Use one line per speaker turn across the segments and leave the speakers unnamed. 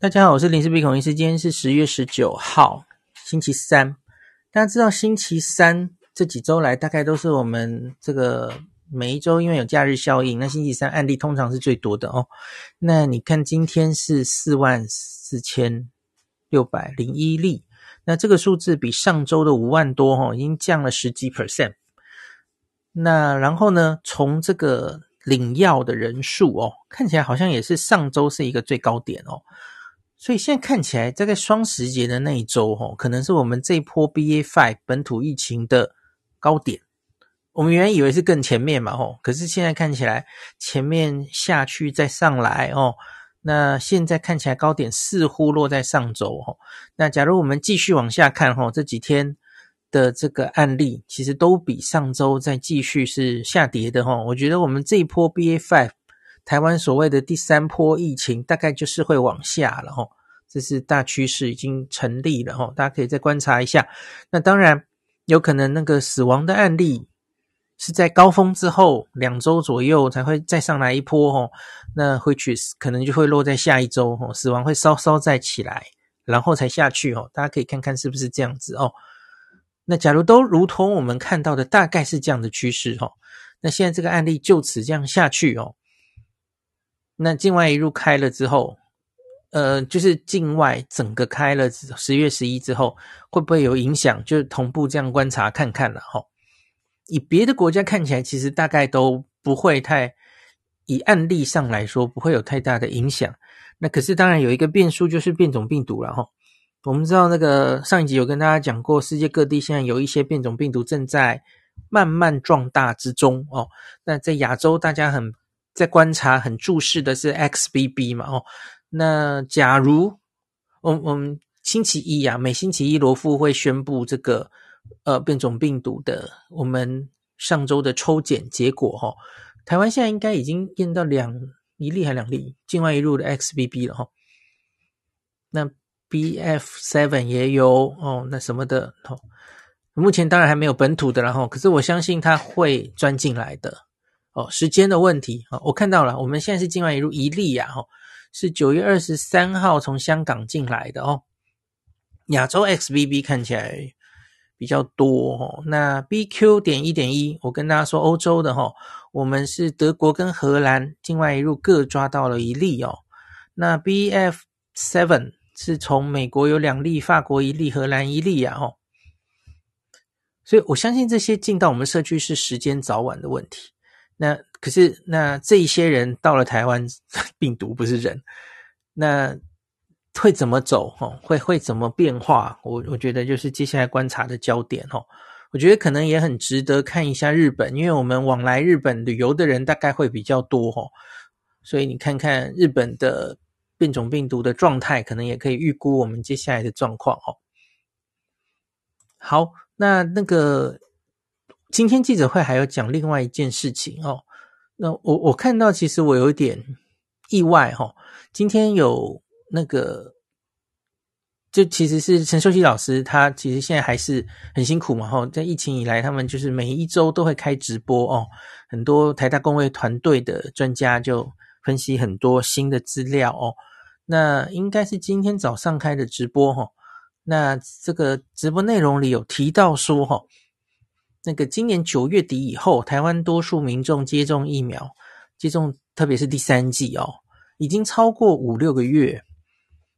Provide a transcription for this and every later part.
大家好，我是林氏鼻孔医师。今天是十月十九号，星期三。大家知道，星期三这几周来，大概都是我们这个每一周因为有假日效应，那星期三案例通常是最多的哦。那你看，今天是四万四千六百零一例，那这个数字比上周的五万多哦，已经降了十几 percent。那然后呢，从这个领药的人数哦，看起来好像也是上周是一个最高点哦。所以现在看起来，大概双十节的那一周，吼，可能是我们这一波 BA five 本土疫情的高点。我们原以为是更前面嘛，吼，可是现在看起来前面下去再上来，哦，那现在看起来高点似乎落在上周，吼。那假如我们继续往下看，吼，这几天的这个案例其实都比上周再继续是下跌的，吼。我觉得我们这一波 BA five。台湾所谓的第三波疫情，大概就是会往下了吼，这是大趋势已经成立了吼，大家可以再观察一下。那当然有可能那个死亡的案例是在高峰之后两周左右才会再上来一波吼，那回去可能就会落在下一周吼，死亡会稍稍再起来，然后才下去吼，大家可以看看是不是这样子哦。那假如都如同我们看到的，大概是这样的趋势吼，那现在这个案例就此这样下去哦。那境外一路开了之后，呃，就是境外整个开了十月十一之后，会不会有影响？就同步这样观察看看了哈。以别的国家看起来，其实大概都不会太，以案例上来说不会有太大的影响。那可是当然有一个变数，就是变种病毒了哈。我们知道那个上一集有跟大家讲过，世界各地现在有一些变种病毒正在慢慢壮大之中哦。那在亚洲，大家很。在观察很注视的是 XBB 嘛？哦，那假如我我们星期一、啊，每星期一罗富会宣布这个呃变种病毒的我们上周的抽检结果哈、哦。台湾现在应该已经验到两一例还两例境外移入的 XBB 了哈、哦。那 BF seven 也有哦，那什么的哦，目前当然还没有本土的然后，可是我相信它会钻进来的。哦，时间的问题啊，我看到了，我们现在是境外引入一例呀，哈，是九月二十三号从香港进来的哦。亚洲 XBB 看起来比较多哦，那 BQ 点一点一，我跟大家说，欧洲的哈，我们是德国跟荷兰境外移入各抓到了一例哦。那 BF seven 是从美国有两例，法国一例，荷兰一例呀，哈。所以我相信这些进到我们社区是时间早晚的问题。那可是，那这一些人到了台湾，病毒不是人，那会怎么走？哦，会会怎么变化？我我觉得就是接下来观察的焦点哦。我觉得可能也很值得看一下日本，因为我们往来日本旅游的人大概会比较多哦，所以你看看日本的变种病毒的状态，可能也可以预估我们接下来的状况哦。好，那那个。今天记者会还有讲另外一件事情哦，那我我看到其实我有点意外哈，今天有那个就其实是陈秀熙老师，他其实现在还是很辛苦嘛，吼，在疫情以来，他们就是每一周都会开直播哦，很多台大公卫团队的专家就分析很多新的资料哦。那应该是今天早上开的直播哈，那这个直播内容里有提到说哈，那个今年九月底以后，台湾多数民众接种疫苗，接种特别是第三剂哦，已经超过五六个月。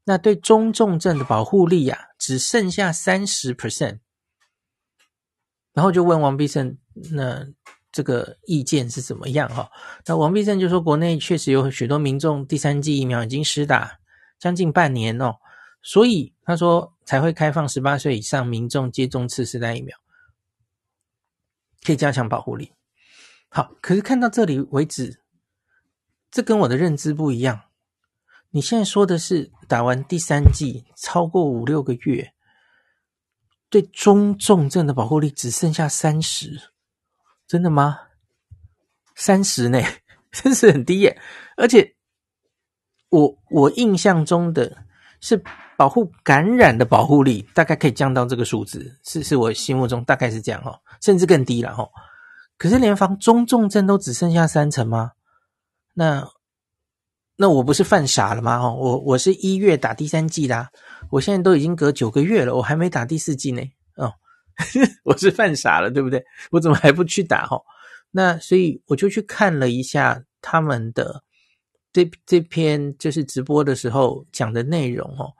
那对中重症的保护力呀、啊，只剩下三十 percent，然后就问王必胜，那这个意见是怎么样哈？那王必胜就说，国内确实有许多民众第三剂疫苗已经施打将近半年哦，所以他说才会开放十八岁以上民众接种次世代疫苗，可以加强保护力。好，可是看到这里为止，这跟我的认知不一样。你现在说的是打完第三剂超过五六个月，对中重症的保护力只剩下三十，真的吗？三十呢，真是很低耶！而且我我印象中的是保护感染的保护力大概可以降到这个数字，是是我心目中大概是这样哦，甚至更低了哈。可是连防中重症都只剩下三成吗？那？那我不是犯傻了吗？哦，我我是一月打第三剂的，我现在都已经隔九个月了，我还没打第四剂呢。哦，我是犯傻了，对不对？我怎么还不去打？哈，那所以我就去看了一下他们的这这篇就是直播的时候讲的内容哦，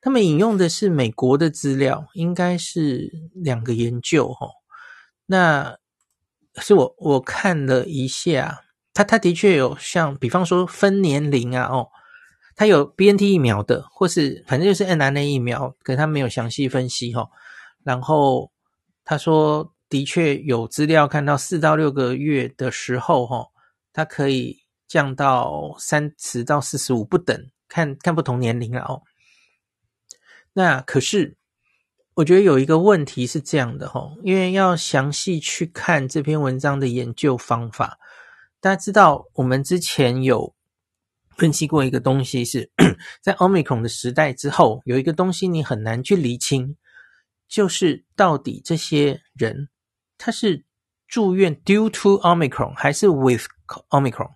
他们引用的是美国的资料，应该是两个研究哈。那是我我看了一下。他他的确有像，比方说分年龄啊，哦，他有 BNT 疫苗的，或是反正就是 nrna 疫苗，可他没有详细分析哈、哦。然后他说，的确有资料看到四到六个月的时候，哈，它可以降到三十到四十五不等，看看不同年龄了哦。那可是我觉得有一个问题是这样的哈，因为要详细去看这篇文章的研究方法。大家知道，我们之前有分析过一个东西是，在 Omicron 的时代之后，有一个东西你很难去厘清，就是到底这些人他是住院 due to Omicron 还是 with Omicron。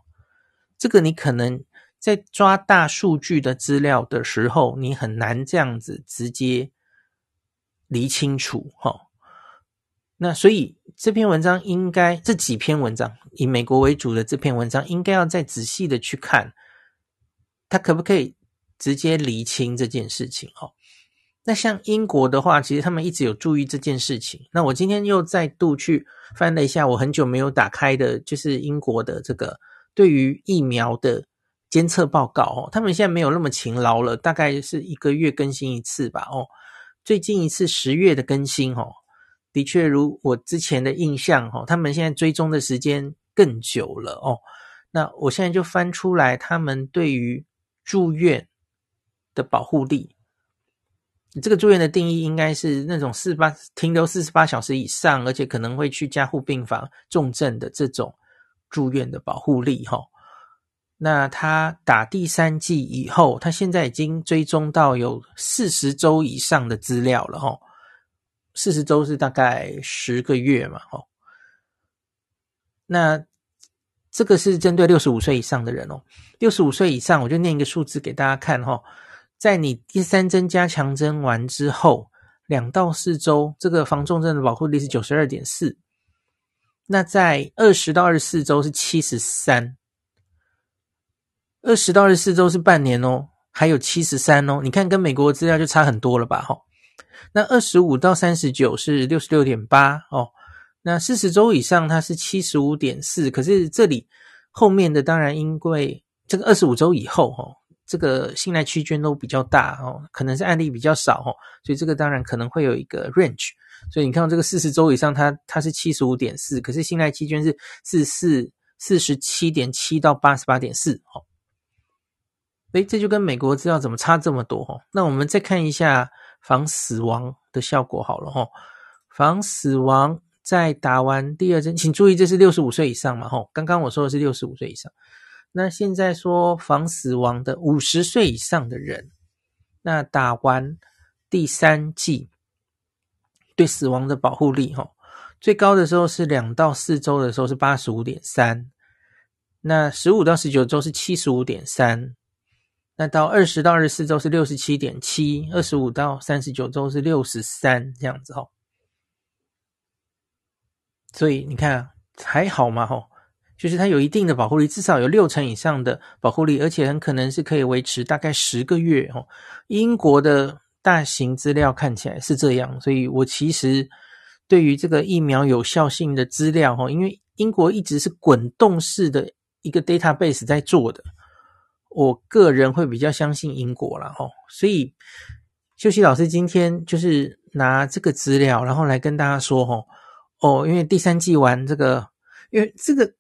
这个你可能在抓大数据的资料的时候，你很难这样子直接厘清楚，哈。那所以这篇文章应该这几篇文章以美国为主的这篇文章应该要再仔细的去看，他可不可以直接厘清这件事情哦？那像英国的话，其实他们一直有注意这件事情。那我今天又再度去翻了一下，我很久没有打开的，就是英国的这个对于疫苗的监测报告哦。他们现在没有那么勤劳了，大概是一个月更新一次吧哦。最近一次十月的更新哦。的确，如我之前的印象，哦，他们现在追踪的时间更久了哦。那我现在就翻出来，他们对于住院的保护力，这个住院的定义应该是那种四八停留四十八小时以上，而且可能会去加护病房重症的这种住院的保护力，哈。那他打第三剂以后，他现在已经追踪到有四十周以上的资料了，哈。四十周是大概十个月嘛，哦，那这个是针对六十五岁以上的人哦。六十五岁以上，我就念一个数字给大家看哈，在你第三针加强针完之后，两到四周，这个防重症的保护力是九十二点四。那在二十到二十四周是七十三，二十到二十四周是半年哦，还有七十三哦。你看跟美国的资料就差很多了吧，哈。那二十五到三十九是六十六点八哦，那四十周以上它是七十五点四，可是这里后面的当然因为这个二十五周以后哦，这个信赖区间都比较大哦，可能是案例比较少哦，所以这个当然可能会有一个 range，所以你看到这个四十周以上它它是七十五点四，可是信赖区间是四四四十七点七到八十八点四哦，诶，这就跟美国资料怎么差这么多哦？那我们再看一下。防死亡的效果好了齁，防死亡在打完第二针，请注意这是六十五岁以上嘛齁，刚刚我说的是六十五岁以上，那现在说防死亡的五十岁以上的人，那打完第三剂对死亡的保护力，哈，最高的时候是两到四周的时候是八十五点三，那十五到十九周是七十五点三，那到二十到二十四周是六十七点七，二十五到三十九周是六十三这样子，哈。所以你看还好嘛，哈。就是它有一定的保护力，至少有六成以上的保护力，而且很可能是可以维持大概十个月哦。英国的大型资料看起来是这样，所以我其实对于这个疫苗有效性的资料哈，因为英国一直是滚动式的一个 database 在做的，我个人会比较相信英国啦哦。所以秀熙老师今天就是拿这个资料，然后来跟大家说哈，哦，因为第三季完这个，因为这个。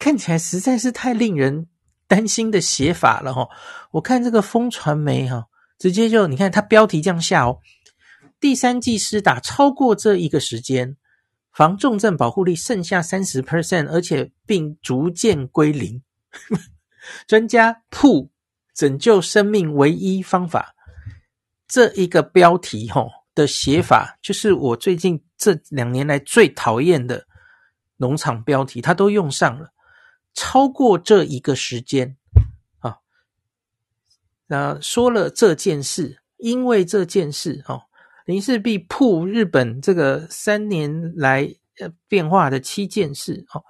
看起来实在是太令人担心的写法了哈！我看这个风传媒哈，直接就你看它标题这样下哦，第三季施打超过这一个时间，防重症保护力剩下三十 percent，而且并逐渐归零。专家铺拯救生命唯一方法，这一个标题吼的写法，就是我最近这两年来最讨厌的农场标题，它都用上了。超过这一个时间啊，那说了这件事，因为这件事哦，林氏璧铺日本这个三年来呃变化的七件事哦，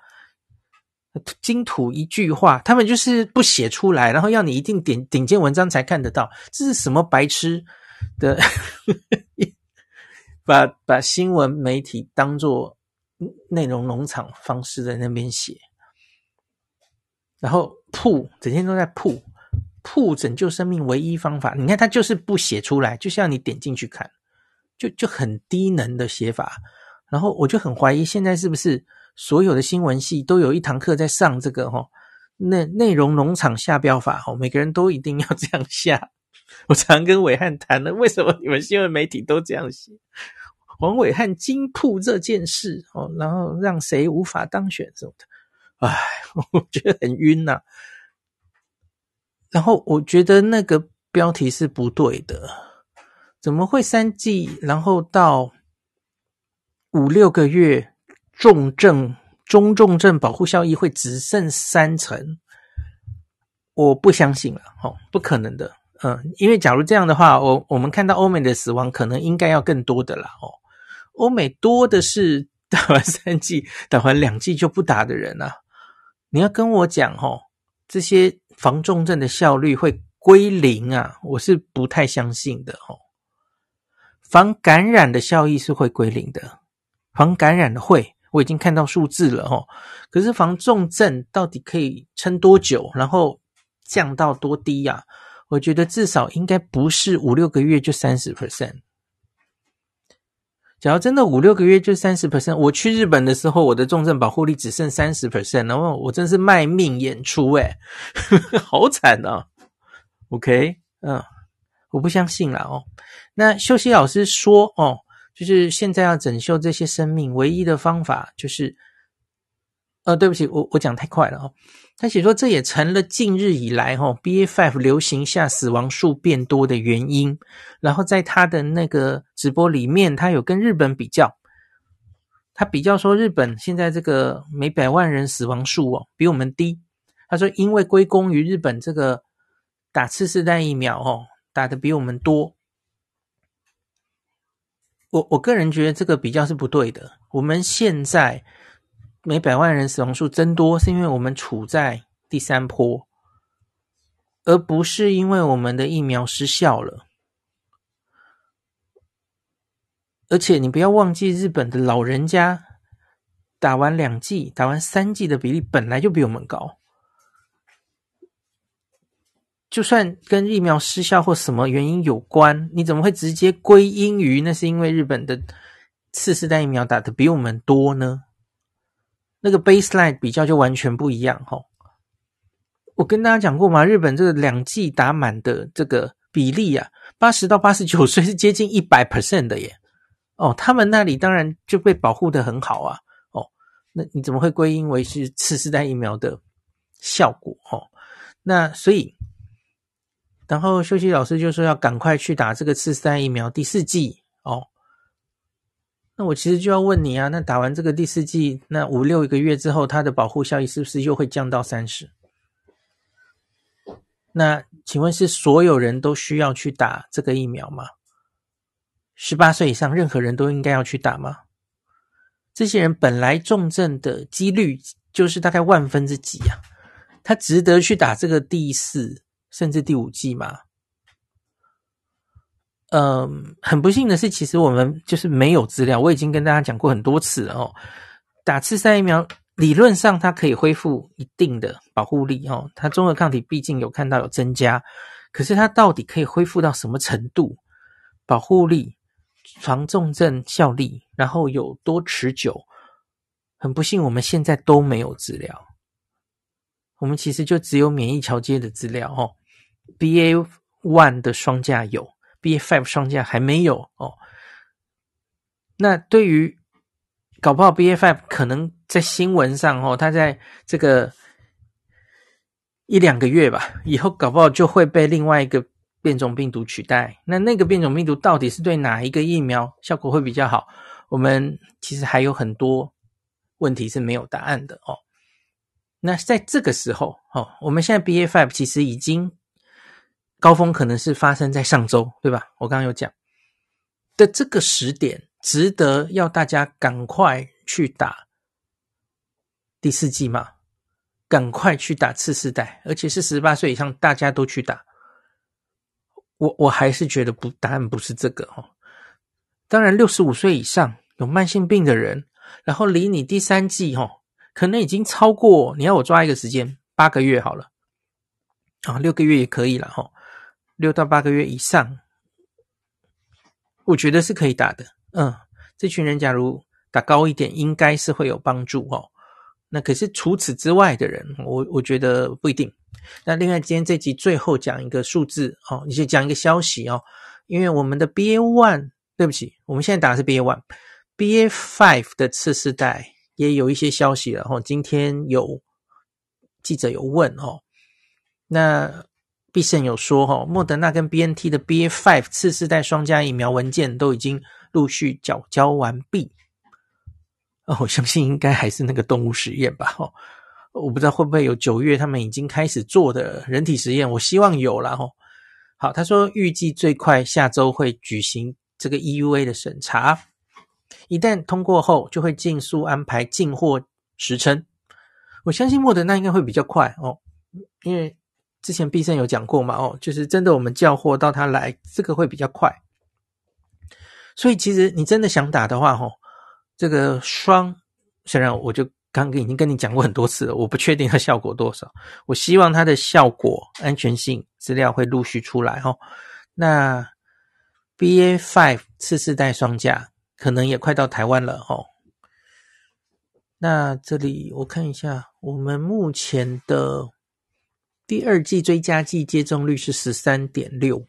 金土一句话，他们就是不写出来，然后要你一定点顶尖文章才看得到，这是什么白痴的？把把新闻媒体当做内容农场方式在那边写。然后铺整天都在铺铺拯救生命唯一方法，你看他就是不写出来，就像你点进去看，就就很低能的写法。然后我就很怀疑，现在是不是所有的新闻系都有一堂课在上这个哈内内容农场下标法哈，每个人都一定要这样下。我常跟伟汉谈了，为什么你们新闻媒体都这样写？黄暐瀚惊曝这件事哦，然后让谁无法当选什么的。唉，我觉得很晕呐、然后我觉得那个标题是不对的，怎么会三季，然后到五六个月，重症、中重症保护效益会只剩三成？我不相信了，哦，不可能的。嗯，因为假如这样的话，我我们看到欧美的死亡可能应该要更多的啦。哦，欧美多的是 打完三剂、打完两剂就不打的人啊。你要跟我讲齁，这些防重症的效率会归零啊？我是不太相信的齁。防感染的效益是会归零的，防感染的会，我已经看到数字了齁。可是防重症到底可以撑多久，然后降到多低呀？我觉得至少应该不是五六个月就三十 percent。假如真的五六个月就三十 percent，我去日本的时候，我的重症保护力只剩三十 percent，然后我真是卖命演出哎，好惨啊！OK，嗯，我不相信啦哦。那秀熙老师说哦，就是现在要拯救这些生命，唯一的方法就是，呃，对不起，我我讲太快了哦。他写说，这也成了近日以来哈 BA.5 流行下死亡数变多的原因。然后在他的那个直播里面，他有跟日本比较，他比较说日本现在这个每百万人死亡数哦比我们低。他说，因为归功于日本这个打次世代疫苗哦打的比我们多。我我个人觉得这个比较是不对的。我们现在。每百万人死亡数增多，是因为我们处在第三波，而不是因为我们的疫苗失效了。而且你不要忘记，日本的老人家打完两剂、打完三剂的比例本来就比我们高。就算跟疫苗失效或什么原因有关，你怎么会直接归因于那是因为日本的次世代疫苗打的比我们多呢？那个 baseline 比较就完全不一样哈，我跟大家讲过嘛，日本这个两剂打满的这个比例啊，八十到八十九 岁是接近一百 percent 的耶。哦，他们那里当然就被保护的很好啊。哦，那你怎么会归因为是次世代疫苗的效果？哦，那所以然后秀熙老师就说要赶快去打这个次三疫苗第四剂哦。那我其实就要问你啊，那打完这个第四剂，那五六个月之后，它的保护效益是不是又会降到三十？那请问是所有人都需要去打这个疫苗吗？十八岁以上任何人都应该要去打吗？这些人本来重症的几率就是大概万分之几啊？他值得去打这个第四？甚至第五季嘛，嗯，很不幸的是，其实我们就是没有资料。我已经跟大家讲过很多次了哦，打次世代疫苗理论上它可以恢复一定的保护力哦，它中和抗体毕竟有看到有增加，可是它到底可以恢复到什么程度？保护力、防重症效力，然后有多持久？很不幸，我们现在都没有资料。我们其实就只有免疫桥接的资料哦。BA one 的双价有，BA five 双价还没有哦。那对于搞不好 BA five 可能在新闻上哦，它在这个一两个月吧，以后搞不好就会被另外一个变种病毒取代。那那个变种病毒到底是对哪一个疫苗效果会比较好？我们其实还有很多问题是没有答案的哦。那在这个时候哦，我们现在 BA five 其实已经。高峰可能是发生在上周，对吧？我刚刚有讲的这个时点，值得要大家赶快去打第四季吗？赶快去打次世代，而且是十八岁以上大家都去打。我我还是觉得不，答案不是这个哦。当然，六十五岁以上有慢性病的人，然后离你第三季哦，可能已经超过，你要我抓一个时间，八个月好了，啊，六个月也可以了哈。六到八个月以上，我觉得是可以打的。嗯，这群人假如打高一点，应该是会有帮助哦。那可是除此之外的人，我我觉得不一定。那另外，今天这集最后讲一个数字哦，你就讲一个消息哦。因为我们的 BA one，对不起，我们现在打的是 BA one，BA five 的次世代也有一些消息了哦。今天有记者有问哦，那。必胜有说哈，莫德纳跟 BNT 的 B A five 次世代双价疫苗文件都已经陆续缴交完毕。哦，我相信应该还是那个动物实验吧。哦，我不知道会不会有九月他们已经开始做的人体实验，我希望有啦。哦，好，他说预计最快下周会举行这个 EUA 的审查，一旦通过后就会尽速安排进货时程。我相信莫德纳应该会比较快哦，因为。之前必胜有讲过嘛，哦，就是真的，我们叫货到他来，这个会比较快。所以其实你真的想打的话，哦，这个双，虽然我就刚刚已经跟你讲过很多次了，我不确定它效果多少，我希望它的效果、安全性资料会陆续出来，哦。那 BA.5 次世代双价可能也快到台湾了，哦。那这里我看一下，我们目前的。第二剂追加剂接种率是十三点六，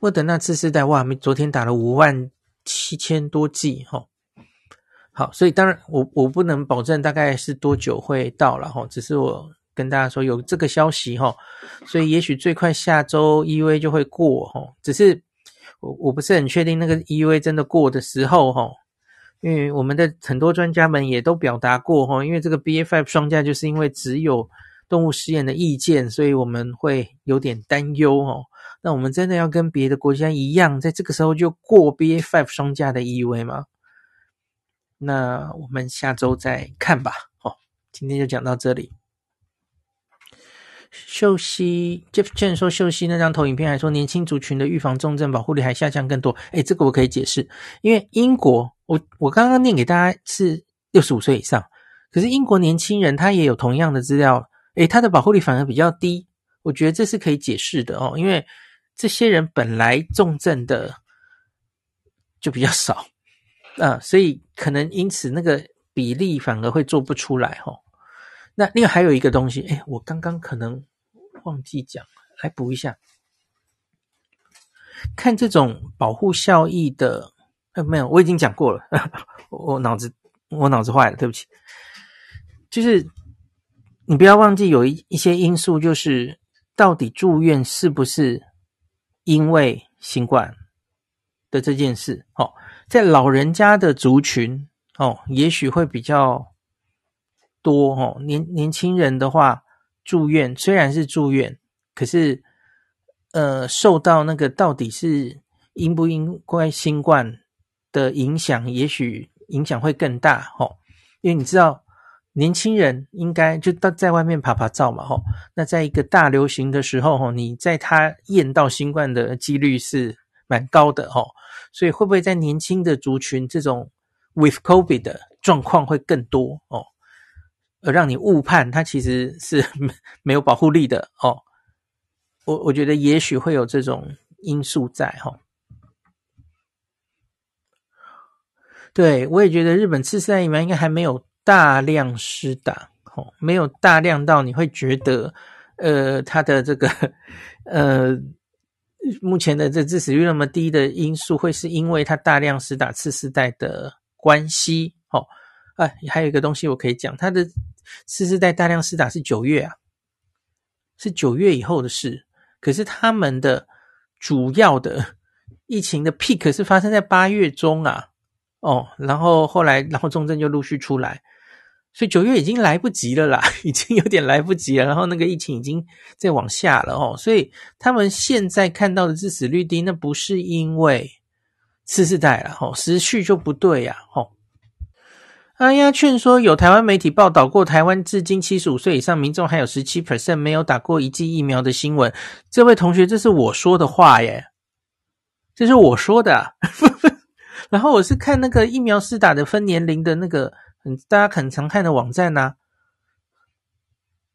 莫德纳次世代哇，昨天打了五万七千多剂哈，好，所以当然我我不能保证大概是多久会到了哈，只是我跟大家说有这个消息哈，所以也许最快下周 EUA 就会过哈，只是我我不是很确定那个 EUA 真的过的时候哈。因为我们的很多专家们也都表达过哈，因为这个 BA.5 双价就是因为只有动物实验的意见，所以我们会有点担忧哦。那我们真的要跟别的国家一样，在这个时候就过 BA.5 双价的 EUA 吗？那我们下周再看吧。哦，今天就讲到这里。秀熙 Jeff Chen 说，秀熙那张投影片还说年轻族群的预防重症保护力还下降更多。诶，这个我可以解释，因为英国。我我刚刚念给大家是六十五岁以上，可是英国年轻人他也有同样的资料，诶，他的保护力反而比较低，我觉得这是可以解释的哦，因为这些人本来重症的就比较少，啊，所以可能因此那个比例反而会做不出来哦。那另外还有一个东西，哎，我刚刚可能忘记讲，来补一下，看这种保护效益的。呃，没有，我已经讲过了。我脑子，我脑子坏了，对不起。就是你不要忘记有一一些因素，就是到底住院是不是因为新冠的这件事？哦，在老人家的族群哦，也许会比较多哦。年年轻人的话，住院虽然是住院，可是呃，受到那个到底是应不应该新冠的影响，也许影响会更大哦。因为你知道。年轻人应该就到在外面趴趴走嘛，吼。那在一个大流行的时候，吼，你在他验到新冠的几率是蛮高的，吼。所以会不会在年轻的族群，这种 with COVID 的状况会更多哦？而让你误判它其实是 没有保护力的哦。我我觉得也许会有这种因素在，吼。对，我也觉得日本次世代疫苗应该还没有。大量施打，哦，没有大量到你会觉得，呃，它的这个，呃，目前的这致死率那么低的因素，会是因为它大量施打次世代的关系，哦，啊，还有一个东西我可以讲，它的次世代大量施打是九月啊，是九月以后的事，可是他们的主要的疫情的 peak 是发生在八月中啊，哦，然后后来，然后重症就陆续出来。所以九月已经来不及了啦，已经有点来不及了。然后那个疫情已经在往下了哦，所以他们现在看到的致死率低，那不是因为次世代了哦，时序就不对呀哦。哎呀，劝说有台湾媒体报道过，台湾至今七十五岁以上民众还有十七 percent 没有打过一剂疫苗的新闻。这位同学，这是我说的话耶，这是我说的。然后我是看那个疫苗施打的分年龄的那个。嗯，大家很常看的网站呢、啊，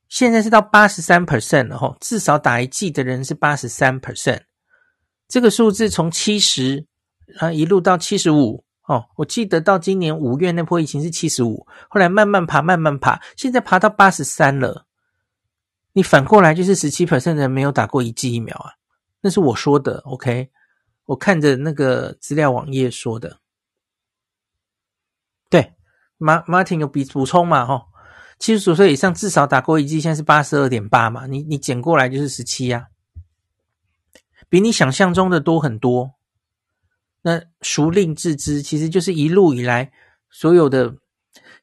现在是到八十三 percent 了吼，至少打一剂的人是八十三 percent，这个数字从七十啊一路到七十五哦，我记得到今年五月那波疫情是七十五，后来慢慢爬慢慢爬，现在爬到八十三了。你反过来就是十七 percent 人没有打过一剂疫苗啊，那是我说的，OK，我看着那个资料网页说的，对。马 Martin 有补补充嘛？吼，七十五岁以上至少打过一剂，现在是八十二点八嘛？你你减过来就是十七呀，比你想象中的多很多。那孰令自知？其实就是一路以来所有的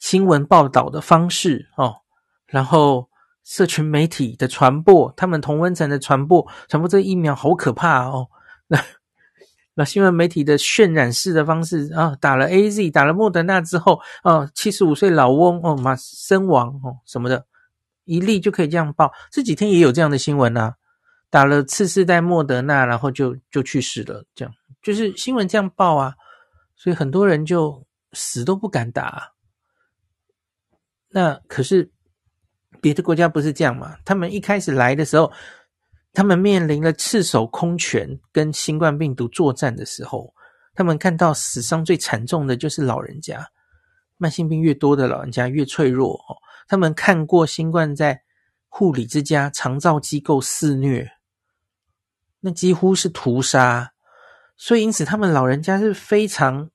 新闻报道的方式哦，然后社群媒体的传播，他们同温层的传播，传播这个疫苗好可怕哦。那。那新闻媒体的渲染式的方式啊，打了 AZ，打了莫德纳之后，哦，七十五岁老翁哦，马身亡哦什么的，一例就可以这样报。这几天也有这样的新闻啊，打了次世代莫德纳，然后就就去世了，这样就是新闻这样报啊，所以很多人就死都不敢打。那可是别的国家不是这样嘛？他们一开始来的时候。他们面临了赤手空拳跟新冠病毒作战的时候，他们看到死伤最惨重的就是老人家，慢性病越多的老人家越脆弱哦。他们看过新冠在护理之家、长照机构肆虐，那几乎是屠杀，所以因此他们老人家是非常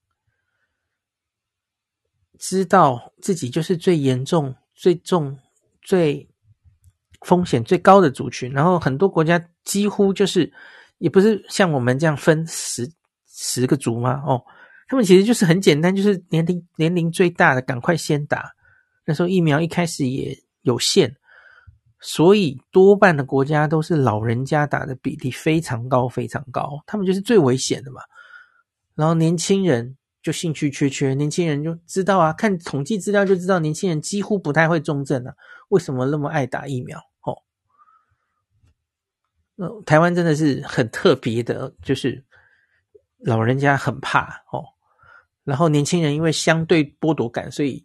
知道自己就是最严重、最重、最。风险最高的族群，然后很多国家几乎就是，也不是像我们这样分十十个族嘛，哦，他们其实就是很简单，就是年龄年龄最大的赶快先打。那时候疫苗一开始也有限，所以多半的国家都是老人家打的比例非常高非常高，他们就是最危险的嘛。然后年轻人就兴趣缺缺，年轻人就知道啊，看统计资料就知道，年轻人几乎不太会重症啊。为什么那么爱打疫苗？呃，台湾真的是很特别的，就是老人家很怕哦，然后年轻人因为相对剥夺感，所以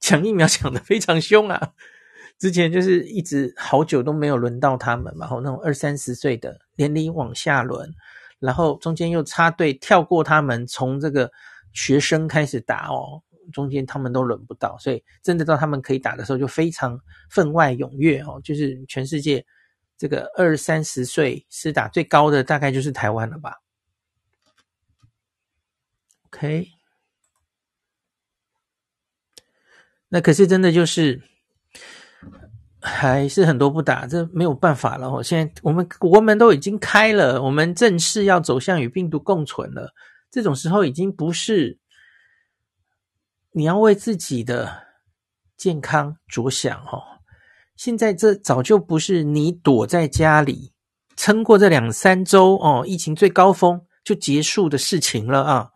抢疫苗抢得非常凶啊。之前就是一直好久都没有轮到他们嘛，然后那种二三十岁的年龄往下轮，然后中间又插队跳过他们，从这个学生开始打哦，中间他们都轮不到，所以真的到他们可以打的时候就非常分外踊跃哦，就是全世界。这个二三十岁施打最高的大概就是台湾了吧？OK，那可是真的就是，还是很多不打，这没有办法了。我现在我们国门都已经开了，我们正式要走向与病毒共存了。这种时候已经不是你要为自己的健康着想哦。现在这早就不是你躲在家里撑过这两三周哦，疫情最高峰就结束的事情了啊。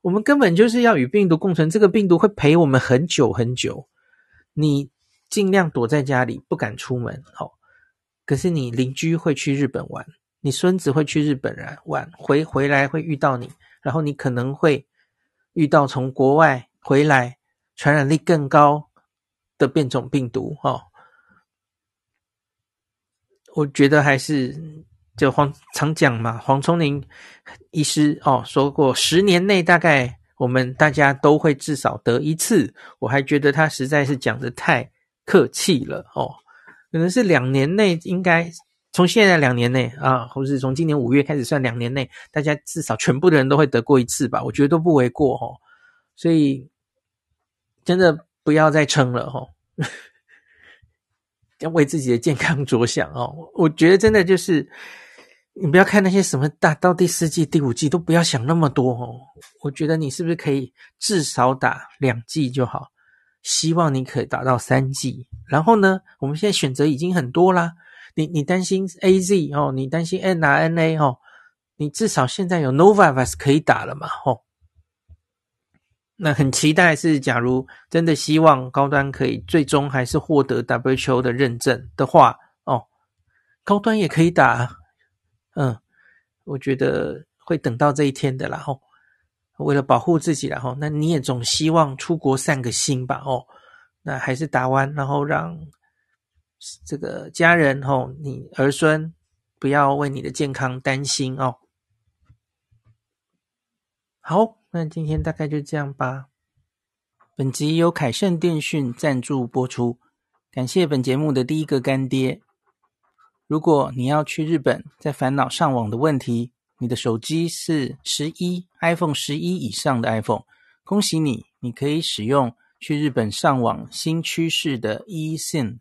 我们根本就是要与病毒共存，这个病毒会陪我们很久很久。你。尽量躲在家里，不敢出门。哦，可是你邻居会去日本玩，你孙子会去日本玩，回回来会遇到你，然后你可能会遇到从国外回来传染力更高的变种病毒。哦，我觉得还是就黄常讲嘛，黄瑽宁医师哦说过，十年内大概我们大家都会至少得一次。我还觉得他实在是讲的太。客气了哦，可能是两年内，应该从现在两年内啊，或是从今年五月开始算两年内，大家至少全部的人都会得过一次吧，我觉得都不为过哦。所以真的不要再撑了哦，要为自己的健康着想哦。我觉得真的就是，你不要看那些什么打到第四季、第五季，都不要想那么多哦。我觉得你是不是可以至少打两季就好？希望你可以打到三剂，然后呢，我们现在选择已经很多啦。你你担心 AZ 哦，你担心 N R N A 哦，你至少现在有 Novavax 可以打了嘛？哦，那很期待是，假如真的希望高端可以最终还是获得 WHO 的认证的话，哦，高端也可以打。嗯，我觉得会等到这一天的啦。哦。为了保护自己，然后那你也总希望出国散个心吧？哦，那还是打完，然后让这个家人哦，你儿孙不要为你的健康担心哦。好，那今天大概就这样吧。本集由凯盛电讯赞助播出，感谢本节目的第一个干爹。如果你要去日本，在烦恼上网的问题。你的手机是十一 iPhone 十一以上的 iPhone，恭喜你，你可以使用去日本上网新趋势的 eSIM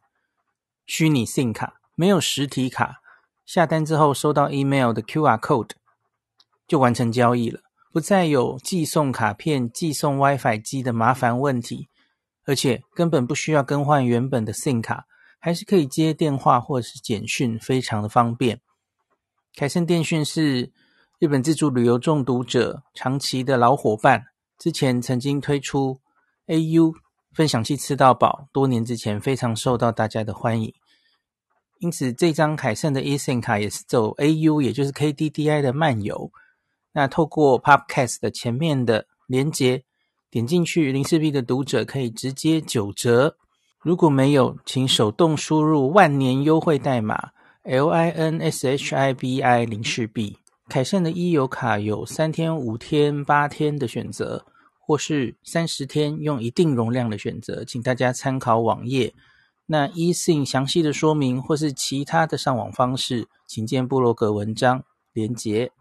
虚拟 SIM 卡，没有实体卡，下单之后收到 email 的 QR code 就完成交易了，不再有寄送卡片、寄送 WiFi 机的麻烦问题，而且根本不需要更换原本的 SIM 卡，还是可以接电话或是简讯，非常的方便。凯盛电讯是。日本自助旅游中毒者长期的老伙伴，之前曾经推出 AU 分享器吃到饱，多年之前非常受到大家的欢迎。因此，这张凯盛的 eSIM 卡也是走 AU，也就是 KDDI 的漫游。那透过 Podcast 的前面的连结，点进去，零四 B 的读者可以直接九折。如果没有，请手动输入万年优惠代码 LINSHIBI 零四 B。凯盛的 e 游卡有三天、五天、八天的选择，或是三十天用一定容量的选择，请大家参考网页。那 E 信详细的说明或是其他的上网方式，请见布洛格文章连结。